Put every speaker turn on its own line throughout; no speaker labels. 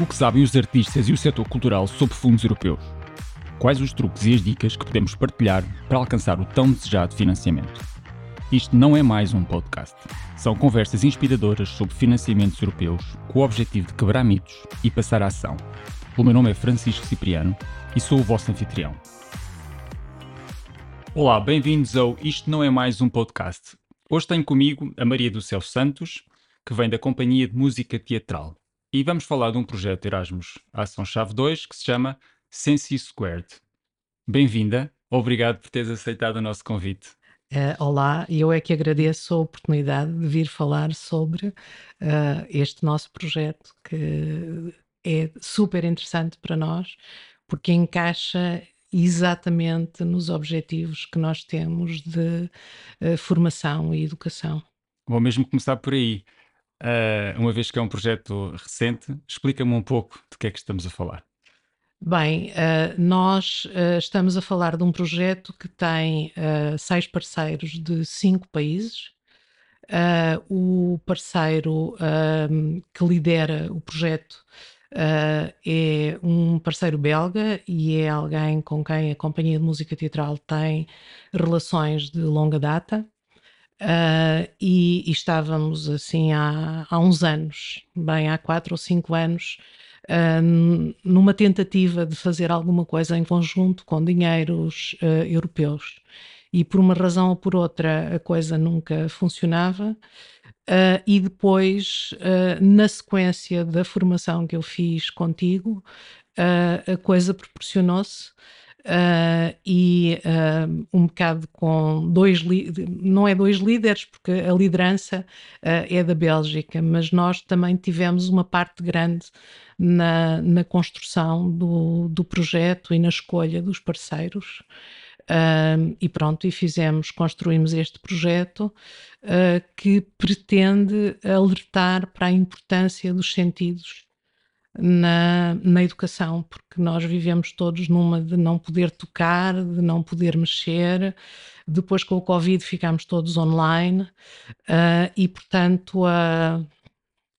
O que sabem os artistas e o setor cultural sobre fundos europeus? Quais os truques e as dicas que podemos partilhar para alcançar o tão desejado financiamento? Isto não é mais um podcast. São conversas inspiradoras sobre financiamentos europeus com o objetivo de quebrar mitos e passar a ação. O meu nome é Francisco Cipriano e sou o vosso anfitrião. Olá, bem-vindos ao Isto Não É Mais Um Podcast. Hoje tenho comigo a Maria do Céu Santos, que vem da Companhia de Música Teatral e vamos falar de um projeto Erasmus Ação Chave 2 que se chama Sensi Squared. Bem-vinda, obrigado por teres aceitado o nosso convite.
Uh, olá, eu é que agradeço a oportunidade de vir falar sobre uh, este nosso projeto que é super interessante para nós porque encaixa exatamente nos objetivos que nós temos de uh, formação e educação.
Vou mesmo começar por aí. Uh, uma vez que é um projeto recente, explica-me um pouco de que é que estamos a falar.
Bem, uh, nós uh, estamos a falar de um projeto que tem seis parceiros de cinco países. o parceiro que lidera o projeto é um parceiro belga e é alguém com quem a Companhia de Música Teatral tem relações de longa data. Uh, e, e, estávamos assim há, há uns anos, bem há quatro ou cinco anos, uh, numa tentativa de fazer alguma coisa em conjunto com dinheiros uh, europeus. E por uma razão ou por outra a coisa nunca funcionava. e depois, na sequência da formação que eu fiz contigo, a coisa proporcionou-se uh, e uh, um bocado com dois, não é dois líderes, porque a liderança uh, é da Bélgica, mas nós também tivemos uma parte grande na, na construção do, do projeto e na escolha dos parceiros. Uh, e pronto, e fizemos, construímos este projeto uh, que pretende alertar para a importância dos sentidos na, na educação, porque nós vivemos todos numa de não poder tocar, de não poder mexer. Depois, com o Covid, ficámos todos online uh, e, portanto,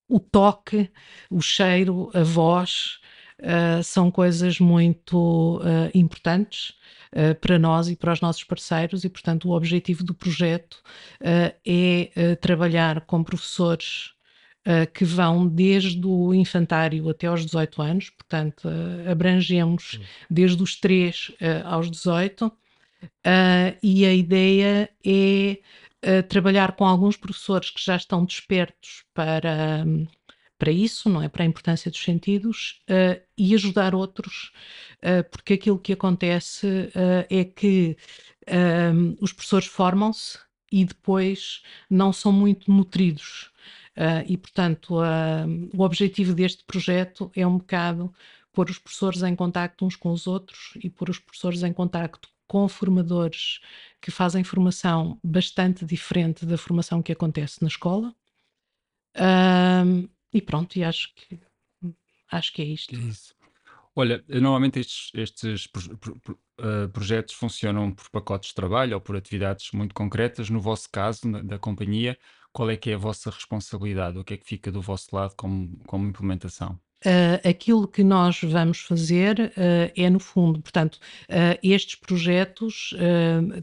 o toque, o cheiro, a voz uh, são coisas muito importantes. Uh, para nós e para os nossos parceiros, e portanto o objetivo do projeto é trabalhar com professores que vão desde o infantário até aos 18 anos, portanto, uh, abrangemos desde os 3 uh, aos 18, e a ideia é trabalhar com alguns professores que já estão despertos para. Para isso, não é? Para a importância dos sentidos uh, e ajudar outros, uh, porque aquilo que acontece uh, é que os professores formam-se e depois não são muito nutridos. Uh, e, portanto, uh, o objetivo deste projeto é um bocado pôr os professores em contacto uns com os outros e pôr os professores em contacto com formadores que fazem formação bastante diferente da formação que acontece na escola. Uh, e pronto, e acho que acho que é isto. É
isso. Olha, normalmente estes, estes uh, projetos funcionam por pacotes de trabalho ou por atividades muito concretas. No vosso caso, na, da companhia, qual é que é a vossa responsabilidade? O que é que fica do vosso lado como, como implementação?
Uh, aquilo que nós vamos fazer uh, é, no fundo, portanto, uh, estes projetos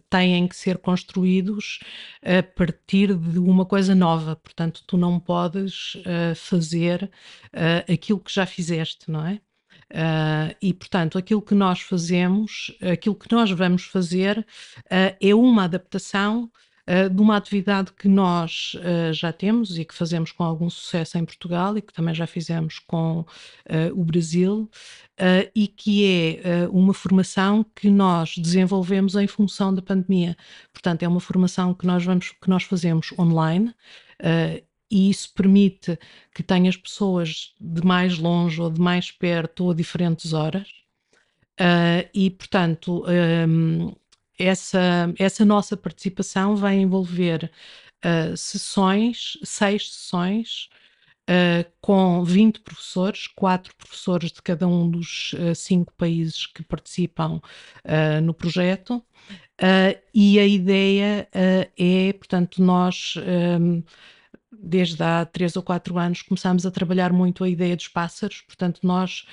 têm que ser construídos a partir de uma coisa nova, portanto, tu não podes fazer aquilo que já fizeste, não é? e, portanto, aquilo que nós fazemos, aquilo que nós vamos fazer é uma adaptação uh, de uma atividade que nós uh, já temos e que fazemos com algum sucesso em Portugal e que também já fizemos com uh, o Brasil. e que é uma formação que nós desenvolvemos em função da pandemia. Portanto, é uma formação que nós, vamos, que nós fazemos online e isso permite que tenhas pessoas de mais longe ou de mais perto ou a diferentes horas. Uh, e, portanto, um, essa, essa nossa participação vai envolver uh, sessões, seis sessões, uh, com 20 professores, quatro professores de cada um dos uh, cinco países que participam no projeto. e a ideia é, portanto, nós. Um, desde há três ou quatro anos, começámos a trabalhar muito a ideia dos pássaros, portanto, nós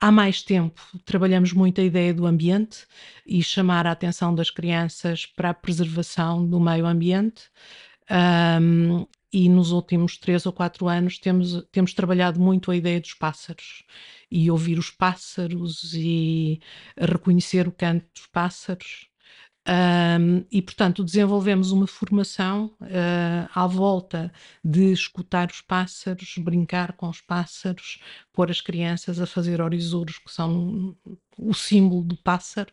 há mais tempo trabalhamos muito a ideia do ambiente e chamar a atenção das crianças para a preservação do meio ambiente. Um, e nos últimos três ou quatro anos temos, temos trabalhado muito a ideia dos pássaros e ouvir os pássaros e reconhecer o canto dos pássaros. Um, e, portanto, desenvolvemos uma formação uh, à volta de escutar os pássaros, brincar com os pássaros, pôr as crianças a fazer orisuros, que são o símbolo do pássaro.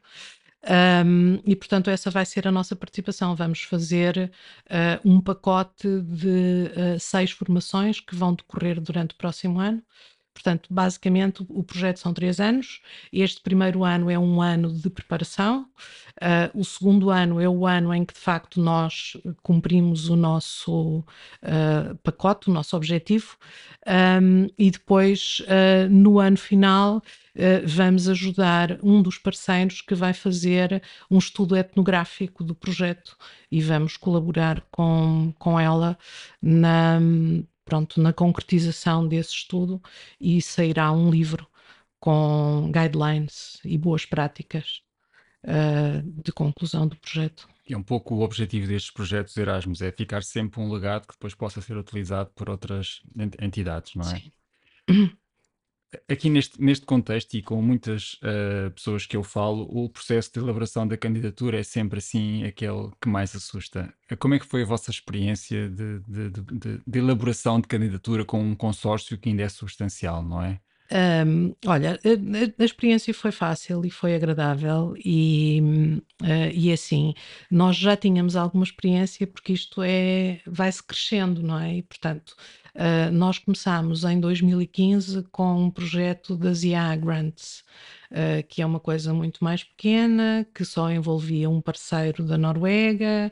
Um, e, portanto, essa vai ser a nossa participação. Vamos fazer uh, um pacote de uh, seis formações que vão decorrer durante o próximo ano. Portanto, basicamente, o projeto são três anos. Este primeiro ano é um ano de preparação. Uh, o segundo ano é o ano em que, de facto, nós cumprimos o nosso uh, pacote, o nosso objetivo. Um, e depois, uh, no ano final, vamos ajudar um dos parceiros que vai fazer um estudo etnográfico do projeto e vamos colaborar com, com ela na pronto, na concretização desse estudo e sairá um livro com guidelines e boas práticas uh, de conclusão do projeto.
É um pouco o objetivo destes projetos Erasmus, é ficar sempre um legado que depois possa ser utilizado por outras entidades, não é? Sim. Aqui neste, neste contexto e com muitas uh, pessoas que eu falo, o processo de elaboração da candidatura é sempre assim aquele que mais assusta. Como é que foi a vossa experiência de, de, de, de elaboração de candidatura com um consórcio que ainda é substancial, não é?
Um, olha, a, a, experiência foi fácil e foi agradável e, uh, e assim, nós já tínhamos alguma experiência porque isto é, vai-se crescendo, não é? E portanto, uh, nós começámos em 2015 com um projeto das IA Grants, uh, que é uma coisa muito mais pequena, que só envolvia um parceiro da Noruega,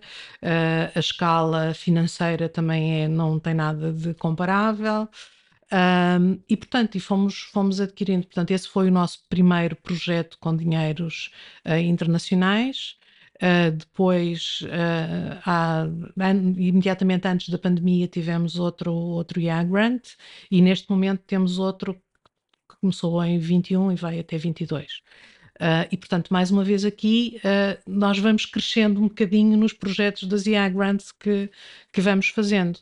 a escala financeira também é, não tem nada de comparável. Um, e portanto, e fomos, fomos adquirindo, portanto, esse foi o nosso primeiro projeto com dinheiros uh, internacionais. Uh, depois, uh, há, imediatamente antes da pandemia, tivemos outro, outro IA Grant e neste momento temos outro que começou em 21 e vai até 22. Uh, e, portanto, mais uma vez aqui, nós vamos crescendo um bocadinho nos projetos das IA Grants que, que vamos fazendo.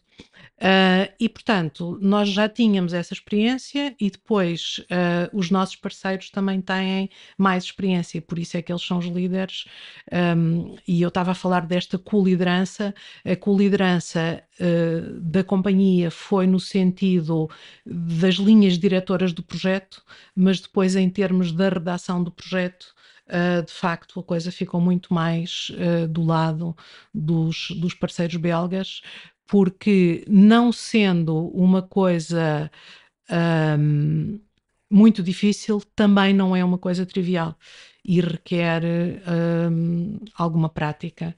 Uh, e, portanto, nós já tínhamos essa experiência e depois uh, os nossos parceiros também têm mais experiência, por isso é que eles são os líderes. Um, e eu estava a falar desta co-liderança. A co-liderança uh, da companhia foi no sentido das linhas diretoras do projeto, mas depois, em termos da redação do projeto, Uh, de facto a coisa ficou muito mais uh, do lado dos, dos parceiros belgas, porque não sendo uma coisa um, muito difícil, também não é uma coisa trivial e requer um, alguma prática.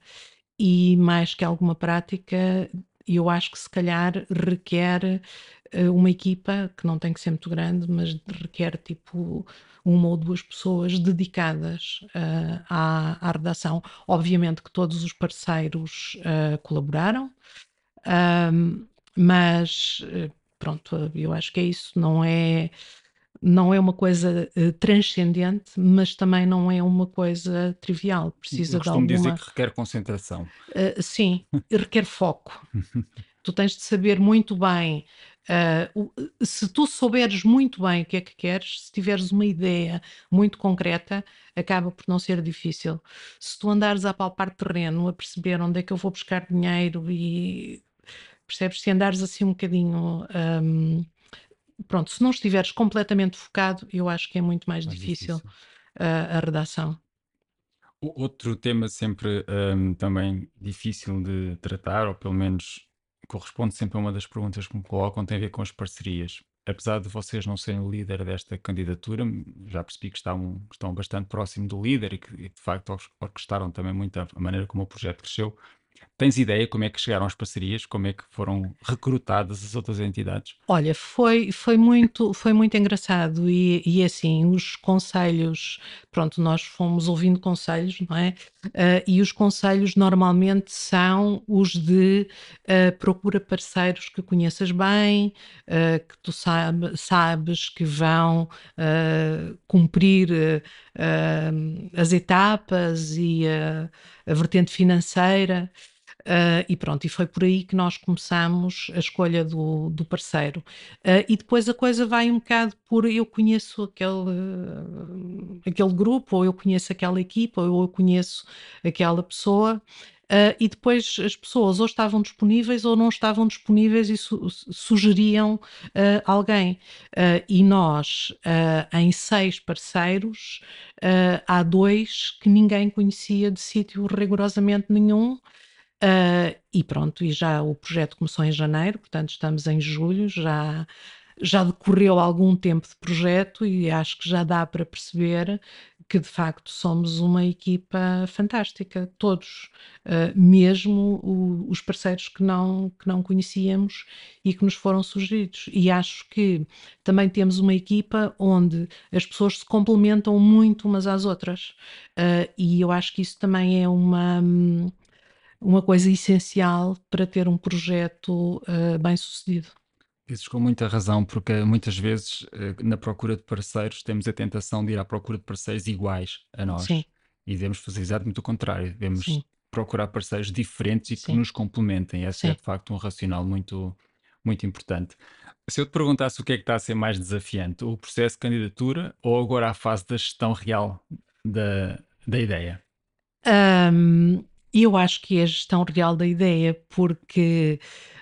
E mais que alguma prática, eu acho que se calhar requer uh, uma equipa que não tem que ser muito grande, mas requer tipo uma ou duas pessoas dedicadas uh, à, à, redação. Obviamente que todos os parceiros uh, colaboraram, um, mas eh, pronto, eu acho que é isso, não é não é uma coisa uh, transcendente, mas também não é uma coisa trivial. Precisa eu de alguma...
dizer que requer concentração.
Uh, sim, requer foco. tu tens de saber muito bem. Uh, se tu souberes muito bem o que é que queres, se tiveres uma ideia muito concreta, acaba por não ser difícil. Se tu andares a palpar terreno, a perceber onde é que eu vou buscar dinheiro e Percebes? Se andares assim um bocadinho. Um, pronto, se não estiveres completamente focado, eu acho que é muito mais, mais difícil, difícil. Uh, a redação.
Outro tema sempre um, também difícil de tratar, ou pelo menos corresponde sempre a uma das perguntas que me colocam, tem a ver com as parcerias. Apesar de vocês não serem o líder desta candidatura, já percebi que estão, estão bastante próximo do líder e que, de facto orquestraram também muito a maneira como o projeto cresceu. Tens ideia como é que chegaram às parcerias? Como é que foram recrutadas as outras entidades?
Olha, foi, foi muito, foi muito engraçado e, e assim, os conselhos, pronto, nós fomos ouvindo conselhos, não é? Uh, e os conselhos normalmente são os de uh, procura parceiros que conheças bem, uh, que tu sabe, sabes que vão cumprir as etapas e a vertente financeira. Uh, e pronto, e foi por aí que nós começamos a escolha do, do parceiro. Uh, e depois a coisa vai um bocado por eu conheço aquele, uh, aquele grupo, ou eu conheço aquela equipa, ou eu conheço aquela pessoa. Uh, e depois as pessoas ou estavam disponíveis ou não estavam disponíveis e su sugeriam uh, alguém. Uh, e nós, em seis parceiros, há dois que ninguém conhecia de sítio rigorosamente nenhum. Uh, e pronto, e já o projeto começou em janeiro, portanto estamos em julho, já, já decorreu algum tempo de projeto e acho que já dá para perceber que de facto somos uma equipa fantástica, todos, uh, mesmo o, os parceiros que não, que não conhecíamos e que nos foram sugeridos. E acho que também temos uma equipa onde as pessoas se complementam muito umas às outras, uh, e eu acho que isso também é uma. Hum, uma coisa essencial para ter um projeto uh, bem sucedido.
Dizes com muita razão, porque muitas vezes uh, na procura de parceiros temos a tentação de ir à procura de parceiros iguais a nós.
Sim.
E devemos fazer exatamente o contrário. Devemos Sim. procurar parceiros diferentes e que
Sim.
nos complementem. Esse é de facto um racional muito, muito importante. Se eu te perguntasse o que é que está a ser mais desafiante, o processo de candidatura ou agora a fase da gestão real da, da ideia?
Um, eu acho que é a gestão real da ideia, porque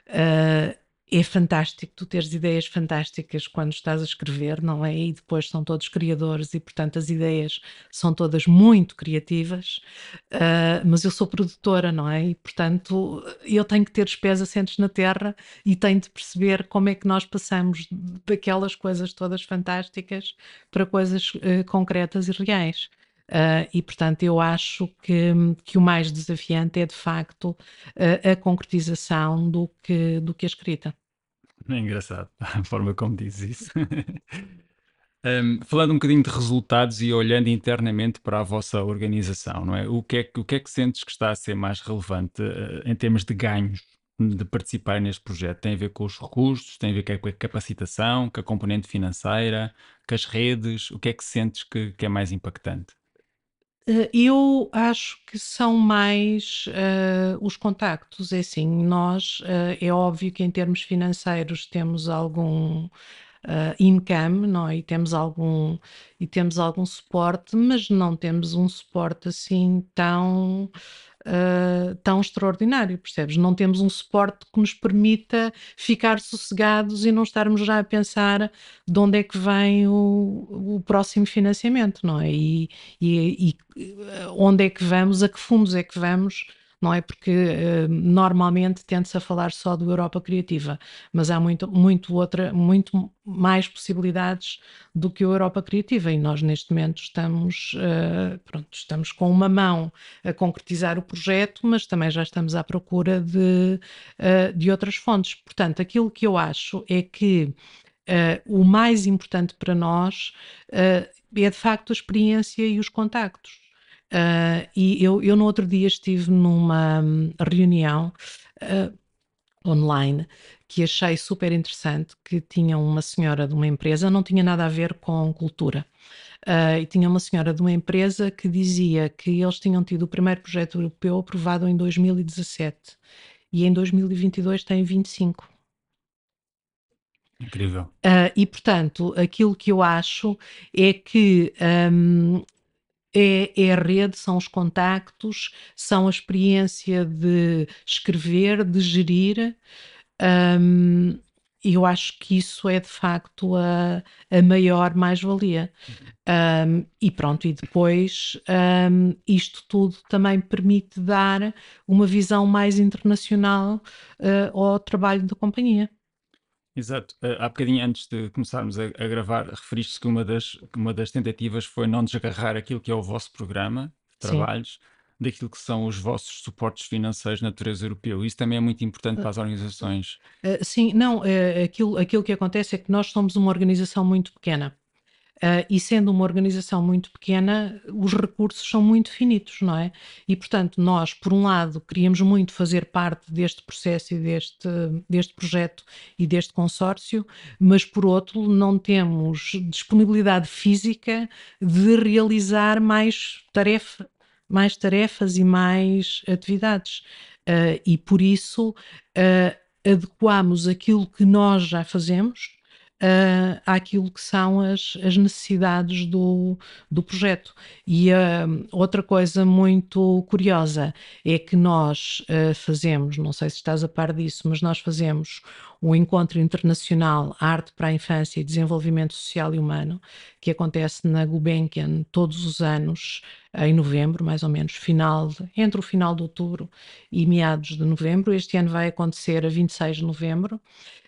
uh, é fantástico tu teres ideias fantásticas quando estás a escrever, não é? E depois são todos criadores e, portanto, as ideias são todas muito criativas, uh, mas eu sou produtora, não é? E, portanto, eu tenho que ter os pés assentes na terra e tenho de perceber como é que nós passamos daquelas coisas todas fantásticas para coisas uh, concretas e reais. Uh, e, portanto, eu acho que, que o mais desafiante é, de facto, uh, a concretização do que, do que a escrita.
É engraçado a forma como dizes isso. um, falando um bocadinho de resultados e olhando internamente para a vossa organização, não é? O que é que, o que, é que sentes que está a ser mais relevante uh, em termos de ganhos de participar neste projeto? Tem a ver com os recursos, tem a ver com a capacitação, com a componente financeira, com as redes? O que é que sentes que, que é mais impactante?
Eh, eu acho que são mais uh, os contactos. É assim, nós, uh, é óbvio que em termos financeiros temos algum uh, income, não é? E temos algum, e temos algum suporte, mas não temos um suporte assim tão uh, tão extraordinário, percebes? Não temos um suporte que nos permita ficar sossegados e não estarmos já a pensar de onde é que vem o, o próximo financiamento, não é? E, e, e onde é que vamos, a que fundos é que vamos não é? Porque uh, normalmente tende-se a falar só do Europa Criativa, mas há muito, muito, outra, muito mais possibilidades do que o Europa Criativa e nós neste momento estamos, uh, pronto, estamos com uma mão a concretizar o projeto, mas também já estamos à procura de, uh, de outras fontes. Portanto, aquilo que eu acho é que o mais importante para nós é de facto a experiência e os contactos. Uh, e eu, eu no outro dia estive numa hum, reunião uh, online que achei super interessante, que tinha uma senhora de uma empresa, não tinha nada a ver com cultura. Uh, e tinha uma senhora de uma empresa que dizia que eles tinham tido o primeiro projeto europeu aprovado em 2017 e em 2022 tem 25.
Incrível.
Uh, e portanto, aquilo que eu acho é que um, é, é, a rede, são os contactos, são a experiência de escrever, de gerir. Um, eu acho que isso é de facto a, a maior mais-valia. Um, e pronto, e depois um, isto tudo também permite dar uma visão mais internacional uh, ao trabalho da companhia.
Exato. Uh, há bocadinho antes de começarmos a, a gravar, referiste que uma das, que uma das tentativas foi não desgarrar aquilo que é o vosso programa de trabalhos daquilo que são os vossos suportes financeiros na natureza europeu. Isso também é muito importante para as organizações.
Uh, sim, não, aquilo, aquilo que acontece é que nós somos uma organização muito pequena. Uh, e sendo uma organização muito pequena, os recursos são muito finitos, não é? E, portanto, nós, por um lado, queríamos muito fazer parte deste processo e deste, deste projeto e deste consórcio, mas, por outro, não temos disponibilidade física de realizar mais, tarefa, mais tarefas e mais atividades. Uh, e, por isso, uh, adequamos aquilo que nós já fazemos uh, àquilo que são as, as necessidades do, do projeto. E uh, outra coisa muito curiosa é que nós uh, fazemos, não sei se estás a par disso, mas nós fazemos o Encontro Internacional Arte para a Infância e Desenvolvimento Social e Humano, que acontece na Gulbenkian todos os anos, em novembro, mais ou menos, final entre o final de outubro e meados de novembro. Este ano vai acontecer a 26 de novembro.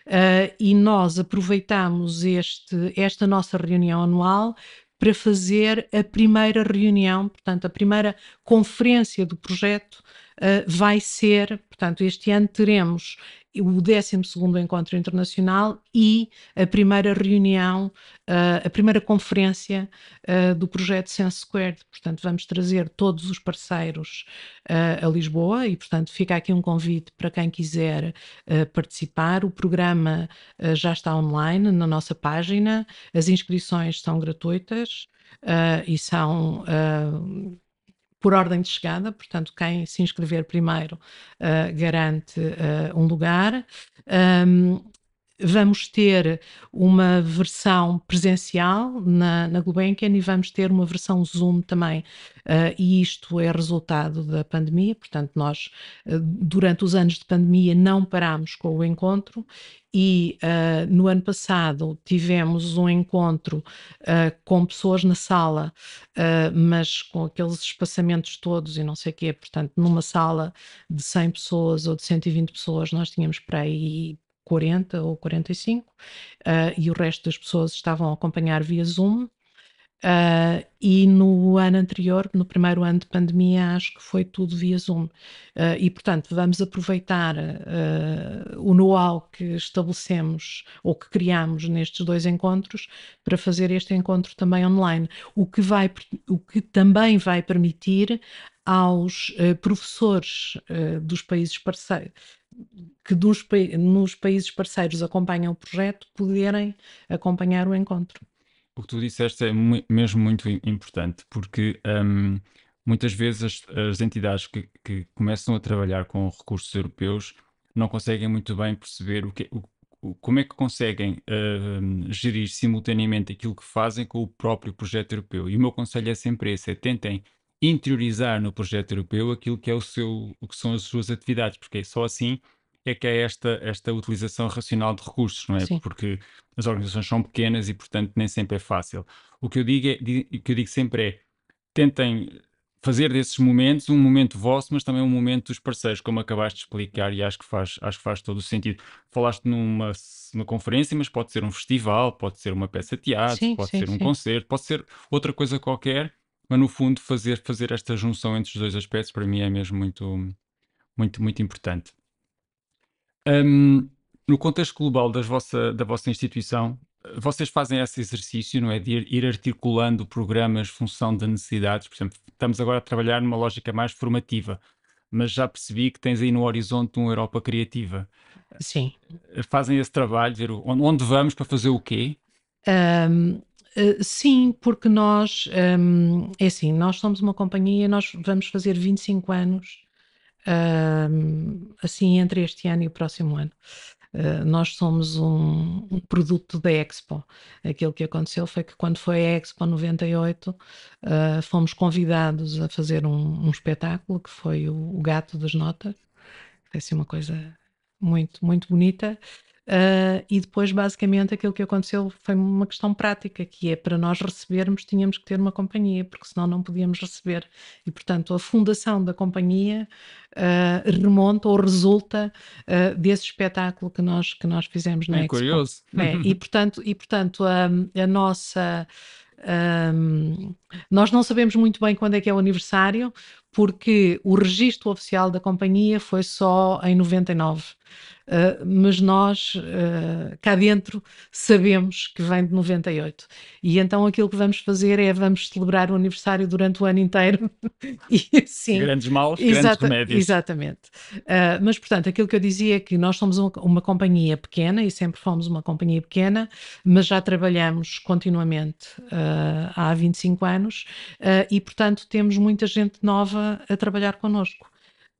Uh, e nós aproveitamos este, esta nossa reunião anual para fazer a primeira reunião, portanto, a primeira conferência do projeto uh, vai ser, portanto, este ano teremos o 12 Encontro Internacional e a primeira reunião, uh, a primeira conferência uh, do projeto Sense Squared. Portanto, vamos trazer todos os parceiros uh, a Lisboa e, portanto, fica aqui um convite para quem quiser participar. O programa já está online na nossa página, as inscrições são gratuitas e são por ordem de chegada, portanto, quem se inscrever primeiro uh, garante uh, um lugar. Um, vamos ter uma versão presencial na, na Gulbenkian e vamos ter uma versão Zoom também. Uh, e isto é resultado da pandemia, portanto, nós, uh, durante os anos de pandemia, não parámos com o encontro e uh, no ano passado tivemos um encontro uh, com pessoas na sala, uh, mas com aqueles espaçamentos todos e não sei o quê. Portanto, numa sala de 100 pessoas ou de 120 pessoas, nós tínhamos para aí 40 ou 45 e o resto das pessoas estavam a acompanhar via Zoom. Uh, e no ano anterior, no primeiro ano de pandemia, acho que foi tudo via Zoom. Uh, e, portanto, vamos aproveitar uh, o know-how que estabelecemos ou que criamos nestes dois encontros para fazer este encontro também online, o que, vai, o que também vai permitir aos professores dos países parceiros que dos, nos países parceiros acompanham o projeto poderem acompanhar o encontro
o que tu disseste é mesmo muito importante, porque um, muitas vezes as, as entidades que, que, começam a trabalhar com recursos europeus não conseguem muito bem perceber o que, o, como é que conseguem uh, gerir simultaneamente aquilo que fazem com o próprio projeto europeu. E o meu conselho é sempre esse: é tentem interiorizar no projeto europeu aquilo que é o seu, o que são as suas atividades, porque é só assim é que é esta, esta utilização racional de recursos, não é? Sim. Porque as organizações são pequenas e, portanto, nem sempre é fácil. O que eu digo, é, o que eu digo sempre é tentem fazer desses momentos um momento vosso, mas também um momento dos parceiros, como acabaste de explicar, e acho que faz, acho que faz todo o sentido. Falaste numa, numa conferência, mas pode ser um festival, pode ser uma peça de teatro, sim, pode sim, ser um sim. concerto, pode ser outra coisa qualquer, mas no fundo fazer, fazer esta junção entre os dois aspectos para mim é mesmo muito, muito, muito importante. Um, no contexto global das vossa, da vossa instituição, vocês fazem esse exercício, não é? De ir, articulando programas função de necessidades. Por exemplo, estamos agora a trabalhar numa lógica mais formativa, mas já percebi que tens aí no horizonte uma Europa criativa.
Sim.
Fazem esse trabalho, ver onde vamos para fazer o quê?
Um, Eh, sim, porque nós, um, é assim, nós somos uma companhia, nós vamos fazer 25 anos assim entre este ano e o próximo ano. Uh, nós somos um, um, produto da Expo. Aquilo que aconteceu foi que quando foi a Expo 98, uh, ah, fomos convidados a fazer um, um espetáculo que foi o, o, Gato das Notas. Foi assim uma coisa muito, muito bonita. Uh, e depois, basicamente, aquilo que aconteceu foi uma questão prática, que é para nós recebermos, tínhamos que ter uma companhia, porque senão não podíamos receber. E, portanto, a fundação da companhia uh, remonta ou resulta uh, desse espetáculo que nós, que nós fizemos na é Expo.
curioso.
É, e, portanto, e, portanto a, a nossa. Um, nós não sabemos muito bem quando é que é o aniversário, porque o registro oficial da companhia foi só em 99. Uh, mas nós, uh, cá dentro, sabemos que vem de 98. E então aquilo que vamos fazer é vamos celebrar o aniversário durante o ano inteiro.
e, sim, grandes maus, grandes remédios.
Exatamente. Uh, mas, portanto, aquilo que eu dizia é que nós somos uma, uma, companhia pequena e sempre fomos uma companhia pequena, mas já trabalhamos continuamente há 25 anos e, portanto, temos muita gente nova a trabalhar connosco.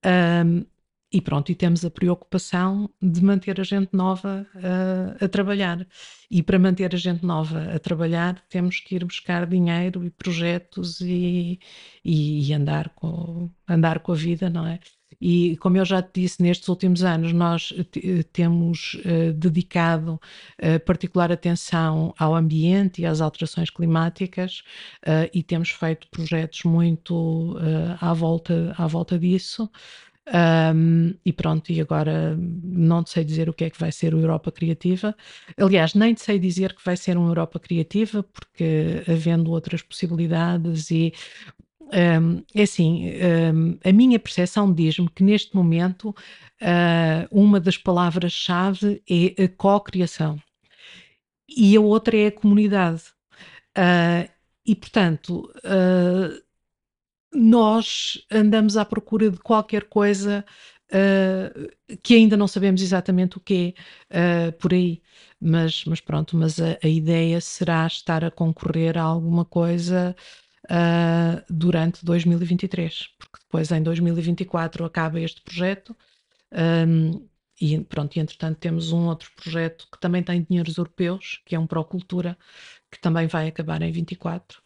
Um, e pronto, e temos a preocupação de manter a gente nova uh, a trabalhar. E para manter a gente nova a trabalhar, temos que ir buscar dinheiro e projetos e, e, e andar, com, andar com a vida, não é? E como eu já te disse, nestes últimos anos nós temos uh, dedicado uh, particular atenção ao ambiente e às alterações climáticas uh, e temos feito projetos muito à, volta, à volta disso. Um, e pronto, e agora não sei dizer o que é que vai ser o Europa Criativa. Aliás, nem sei dizer que vai ser um Europa Criativa, porque havendo outras possibilidades e um, é assim, um, a minha percepção diz-me que neste momento uh, uma das palavras-chave é a co-criação e a outra é a comunidade. Uh, e portanto, uh, nós andamos à procura de qualquer coisa uh, que ainda não sabemos exatamente o que é uh, por aí. Mas, mas pronto, mas a, a, ideia será estar a concorrer a alguma coisa uh, durante 2023, porque depois em 2024 acaba este projeto. Um, e pronto, e entretanto temos um outro projeto que também tem dinheiros europeus, que é um Procultura, que também vai acabar em 24.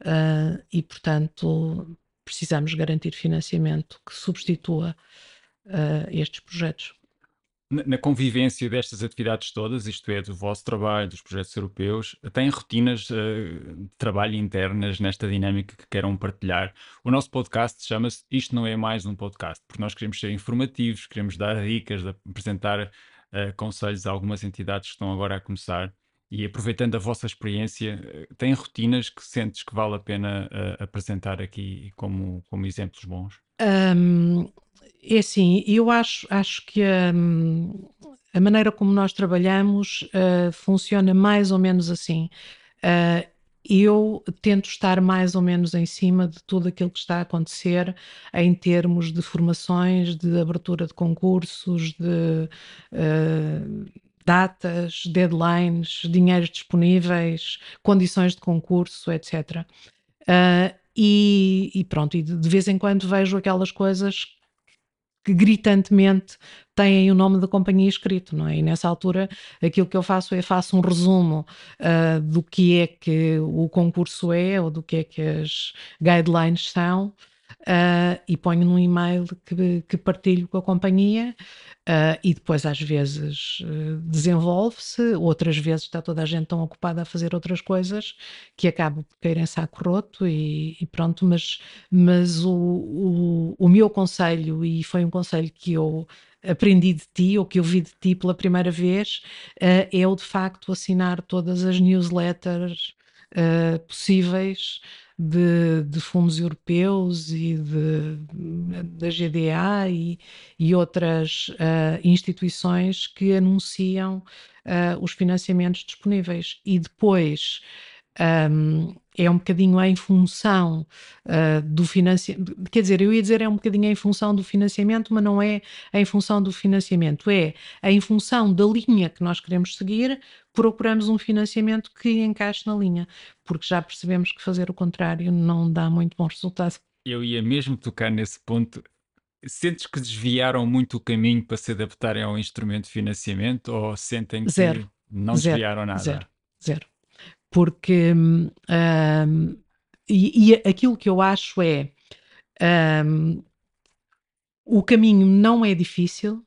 Uh, e, portanto, precisamos garantir financiamento que substitua uh, estes projetos.
Na convivência destas atividades todas, isto é, do vosso trabalho, dos projetos europeus, têm rotinas uh, de trabalho internas nesta dinâmica que queiram partilhar? O nosso podcast chama-se Isto Não É Mais Um Podcast, porque nós queremos ser informativos, queremos dar dicas, apresentar uh, conselhos a algumas entidades que estão agora a começar. E aproveitando a vossa experiência, eh, tem rotinas que sentes que vale a pena uh, apresentar aqui como, como exemplos bons?
Um, é assim, eu acho, acho que a maneira como nós trabalhamos uh, funciona mais ou menos assim. Uh, eu tento estar mais ou menos em cima de tudo aquilo que está a acontecer em termos de formações, de abertura de concursos, de uh, datas, deadlines, dinheiros disponíveis, condições de concurso, etc. Uh, e, e, pronto, e de, vez em quando vejo aquelas coisas que gritantemente têm o nome da companhia escrito, não é? E nessa altura aquilo que eu faço é faço um resumo uh, do que é que o concurso é ou do que é que as guidelines são uh, e ponho num e-mail que, que partilho com a companhia uh, e depois às vezes uh, desenvolve-se, outras vezes está toda a gente tão ocupada a fazer outras coisas que acaba por cair em saco roto e, e pronto, mas, mas o, o, o meu conselho, e foi um conselho que eu aprendi de ti ou que eu vi de ti pela primeira vez uh, é o de facto assinar todas as newsletters uh, possíveis de, de, fundos europeus e de, da GDA e, e outras uh, instituições que anunciam uh, os financiamentos disponíveis. E depois um, é um bocadinho em função uh, do financiamento, quer dizer, eu ia dizer é um bocadinho em função do financiamento, mas não é em função do financiamento, é em função da linha que nós queremos seguir, procuramos um financiamento que encaixe na linha, porque já percebemos que fazer o contrário não dá muito bom resultado.
Eu ia mesmo tocar nesse ponto. Sentes que desviaram muito o caminho para se adaptarem ao instrumento de financiamento ou sentem que
zero.
não
zero.
desviaram nada?
Zero, zero porque um, e, e, aquilo que eu acho é um, o caminho não é difícil,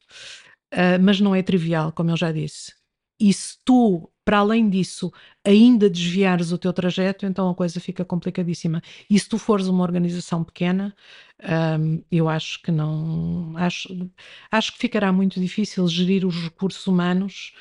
uh, mas não é trivial, como eu já disse. E se tu, para além disso, ainda desviares o teu trajeto, então a coisa fica complicadíssima. E se tu fores uma organização pequena, um, eu acho que não. Acho, acho que ficará muito difícil gerir os recursos humanos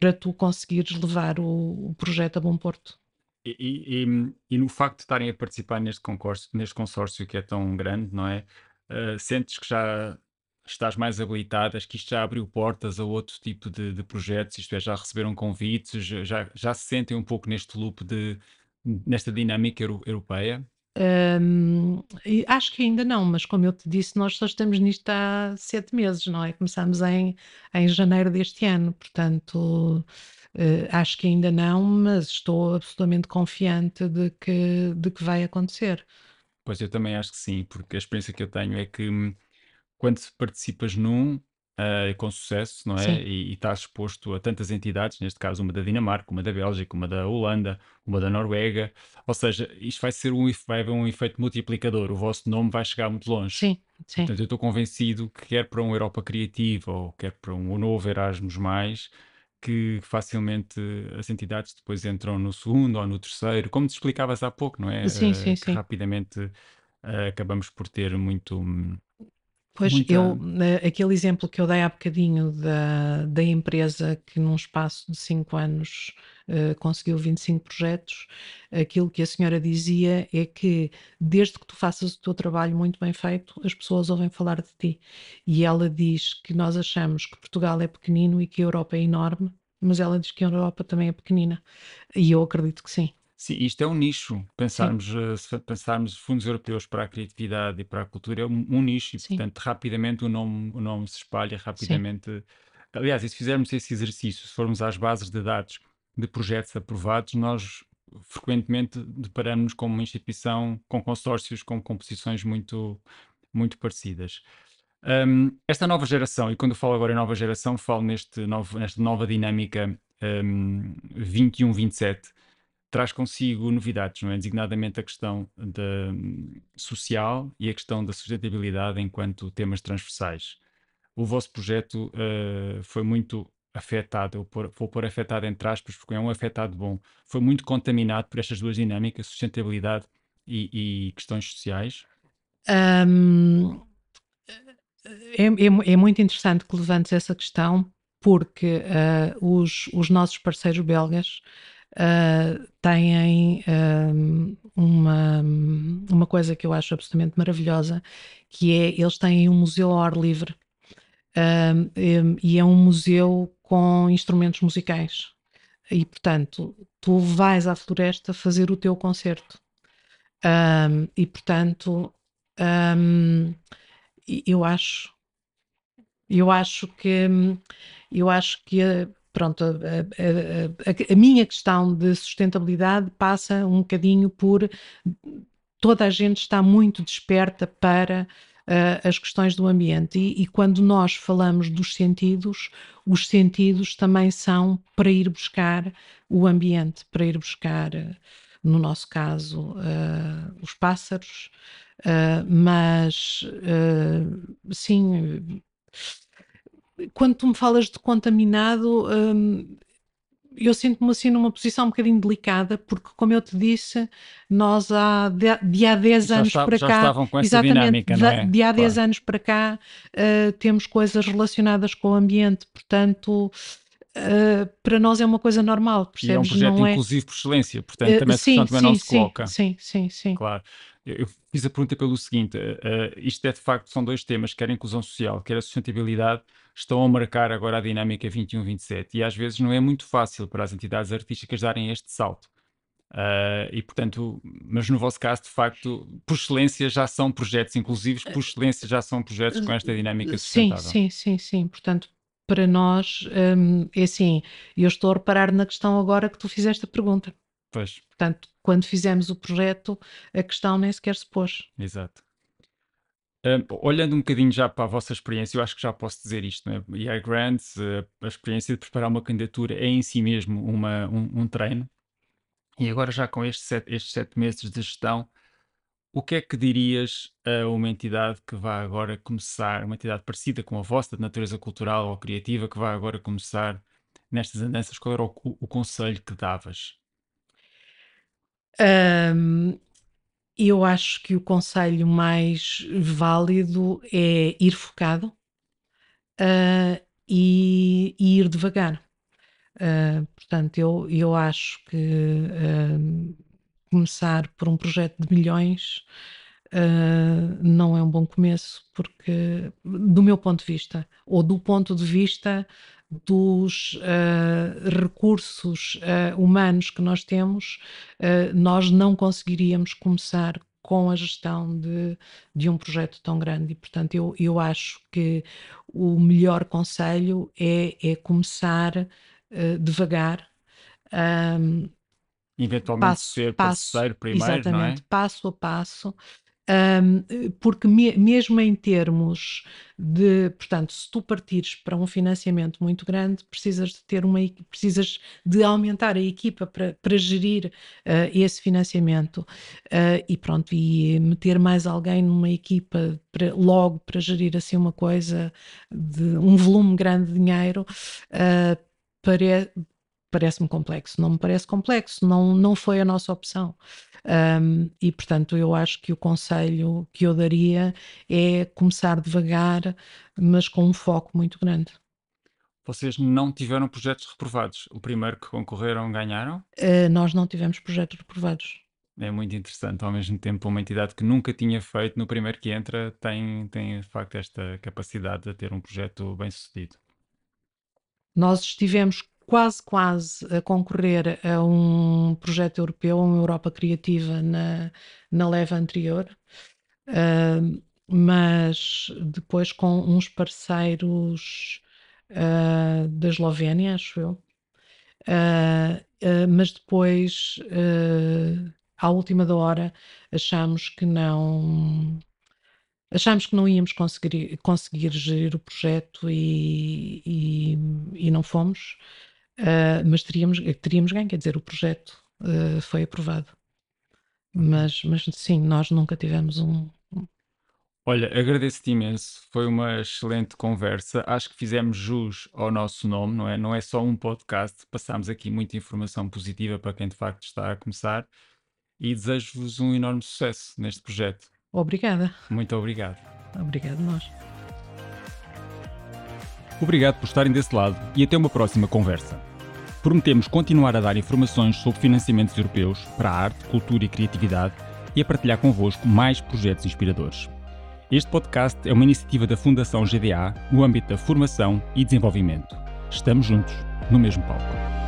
para tu conseguires levar o, o projeto a bom porto.
E, e- e- no facto de estarem a participar neste concurso, neste consórcio que é tão grande, não é? Uh, sentes que já estás mais habilitada, acho que isto já abriu portas a outro tipo de, de projetos, isto é, já receberam convites, já, já se sentem um pouco neste loop de, nesta dinâmica euro- europeia?
Hum, e acho que ainda não, mas como eu te disse, nós só estamos nisto há sete meses, não é? Começamos em, em janeiro deste ano, portanto, eh, acho que ainda não, mas estou absolutamente confiante de que, de que vai acontecer.
Pois eu também acho que sim, porque a experiência que eu tenho é que hum, quando participas num uh, com sucesso, não é?
Sim,
E, e estás exposto a tantas entidades, neste caso uma da Dinamarca, uma da Bélgica, uma da Holanda, uma da Noruega, ou seja, isto vai ser um, vai haver um efeito multiplicador, o vosso nome vai chegar muito longe.
sim, sim.
Portanto, eu estou convencido que quer para uma Europa criativa ou quer para um novo Erasmus mais, que facilmente as entidades depois entram no segundo ou no terceiro, como te explicavas há pouco, não é?
Sim,
Uh,
sim,
que
sim.
rapidamente uh, acabamos por ter muito,
Pois eu, eh, aquele exemplo que eu dei há bocadinho da, da empresa que num espaço de 5 anos eh, conseguiu 25 projetos, aquilo que a senhora dizia é que desde que tu faças o teu trabalho muito bem feito, as pessoas ouvem falar de ti. E ela diz que nós achamos que Portugal é pequenino e que a Europa é enorme, mas ela diz que a Europa também é pequenina. E eu acredito que sim.
Sim, isto é um nicho.
Sim,
Pensarmos, eh, se pensarmos fundos europeus para a criatividade e para a cultura é um, um nicho e,
sim,
portanto, rapidamente o nome, o nome se espalha,
sim.
rapidamente. Aliás, e se fizermos esse exercício, se formos às bases de dados de projetos aprovados, nós frequentemente deparamos com uma instituição com consórcios com composições muito, muito parecidas. Um, esta nova geração, e quando eu falo agora em nova geração, falo neste novo, nesta nova dinâmica um, 21-27 traz consigo novidades, não é? Designadamente a questão da, social e a questão da sustentabilidade enquanto temas transversais. O vosso projeto uh, foi muito afetado, eu por, vou pôr afetado entre aspas, porque é um afetado bom, foi muito contaminado por estas duas dinâmicas, sustentabilidade e, e questões sociais.
Ahm, é, é- é muito interessante que levantes essa questão, porque ah, os, os nossos parceiros belgas ah, têm ahm, uma, uma coisa que eu acho absolutamente maravilhosa, que é eles têm um museu ao ar livre, ahm, em- e é um museu com instrumentos musicais. E, portanto, tu vais à floresta fazer o teu concerto. Ahm, e, portanto, eu acho eu acho que eu acho que pronto, a, a- a- a- minha questão de sustentabilidade passa um bocadinho por toda a gente está muito desperta para ah, as questões do ambiente. E, e quando nós falamos dos sentidos, os sentidos também são para ir buscar o ambiente, para ir buscar, no nosso caso, ah, os pássaros, ah, mas sim, quando tu me falas de contaminado, hum, eu sinto-me assim numa posição um bocadinho delicada, porque, como eu te disse, nós há de, de há 10
Já,
anos
está,
para
já
cá,
estavam com essa
exatamente,
dinâmica, não
de,
é?
de há 10
Claro.
anos para cá, uh, temos coisas relacionadas com o ambiente, portanto, uh, para nós é uma coisa normal,
E é um
percebes?
projeto
Não é?
inclusivo por excelência, portanto,
Uh,
também essa
sim,
questão também não
sim,
se
sim,
coloca.
sim, sim, sim.
Claro. Eu fiz a pergunta pelo seguinte: eh, isto é de facto, são dois temas, quer a inclusão social, quer a sustentabilidade, estão a marcar agora a dinâmica 21-27 e às vezes não é muito fácil para as entidades artísticas darem este salto. Ah, e portanto, mas no vosso caso, de facto, por excelência já são projetos inclusivos, por excelência já são projetos com esta dinâmica
Sim,
sustentável.
sim, sim, sim. Portanto, para nós, hum, é assim, eu estou a reparar na questão agora que tu fizeste a pergunta.
Pois,
Portanto, quando fizemos o projeto, a questão nem sequer se pôs.
exato. Ah, olhando um bocadinho já para a vossa experiência, eu acho que já posso dizer isto, né? EI Grants, eh, a experiência de preparar uma candidatura é em si mesmo uma, um, um treino. E agora já com estes sete, estes sete meses de gestão, o que é que dirias a uma entidade que vai agora começar, uma entidade parecida com a vossa, de natureza cultural ou criativa, que vai agora começar nestas andanças? Qual era o- o conselho que davas?
Hum, eu acho que o conselho mais válido é ir focado, ah, e, e ir devagar. Uh, portanto, eu, eu acho que uh, começar por um projeto de milhões uh, não é um bom começo, porque, do meu ponto de vista, ou do ponto de vista dos recursos humanos que nós temos, nós não conseguiríamos começar com a gestão de, de um projeto tão grande. E, portanto, eu, eu acho que o melhor conselho é, é começar uh, devagar. Um,
Eventualmente passo, ser passo, parceiro primeiro,
exatamente,
não é?
passo a passo, um, porque me, mesmo em termos de, portanto, se tu partires para um financiamento muito grande, precisas de ter uma precisas de aumentar a equipa para, para gerir uh, esse financiamento uh, e pronto, e meter mais alguém numa equipa para, logo para gerir assim uma coisa de um volume grande de dinheiro uh, pare, parece-me complexo. Não me parece complexo, não, não foi a nossa opção. Um, e, portanto, eu acho que o conselho que eu daria é começar devagar, mas com um foco muito grande.
Vocês não tiveram projetos reprovados? O primeiro que concorreram ganharam?
Uh, nós não tivemos projetos reprovados.
É muito interessante, ao mesmo tempo, uma entidade que nunca tinha feito, no primeiro que entra, tem, tem de facto esta capacidade de ter um projeto bem sucedido.
Nós estivemos quase, quase a concorrer a um projeto europeu, uma Europa Criativa na, na leva anterior, uh, mas depois com uns parceiros uh, da Eslovénia, acho eu. Uh, mas depois, à última da hora, achamos que não Achámos que não íamos conseguir, conseguir gerir o projeto e, e, e não fomos. Uh, mas teríamos, teríamos ganho, quer dizer, o projeto uh, foi aprovado. Mas, mas sim, nós nunca tivemos um.
Olha, agradeço-te imenso, foi uma excelente conversa. Acho que fizemos jus ao nosso nome, não é? Não é só um podcast, passámos aqui muita informação positiva para quem de facto está a começar e desejo-vos um enorme sucesso neste projeto.
Obrigada.
Muito obrigado.
Obrigado, nós.
Obrigado por estarem desse lado e até uma próxima conversa. Prometemos continuar a dar informações sobre financiamentos europeus para a arte, cultura e criatividade e a partilhar convosco mais projetos inspiradores. Este podcast é uma iniciativa da Fundação GDA no âmbito da formação e desenvolvimento. Estamos juntos, no mesmo palco.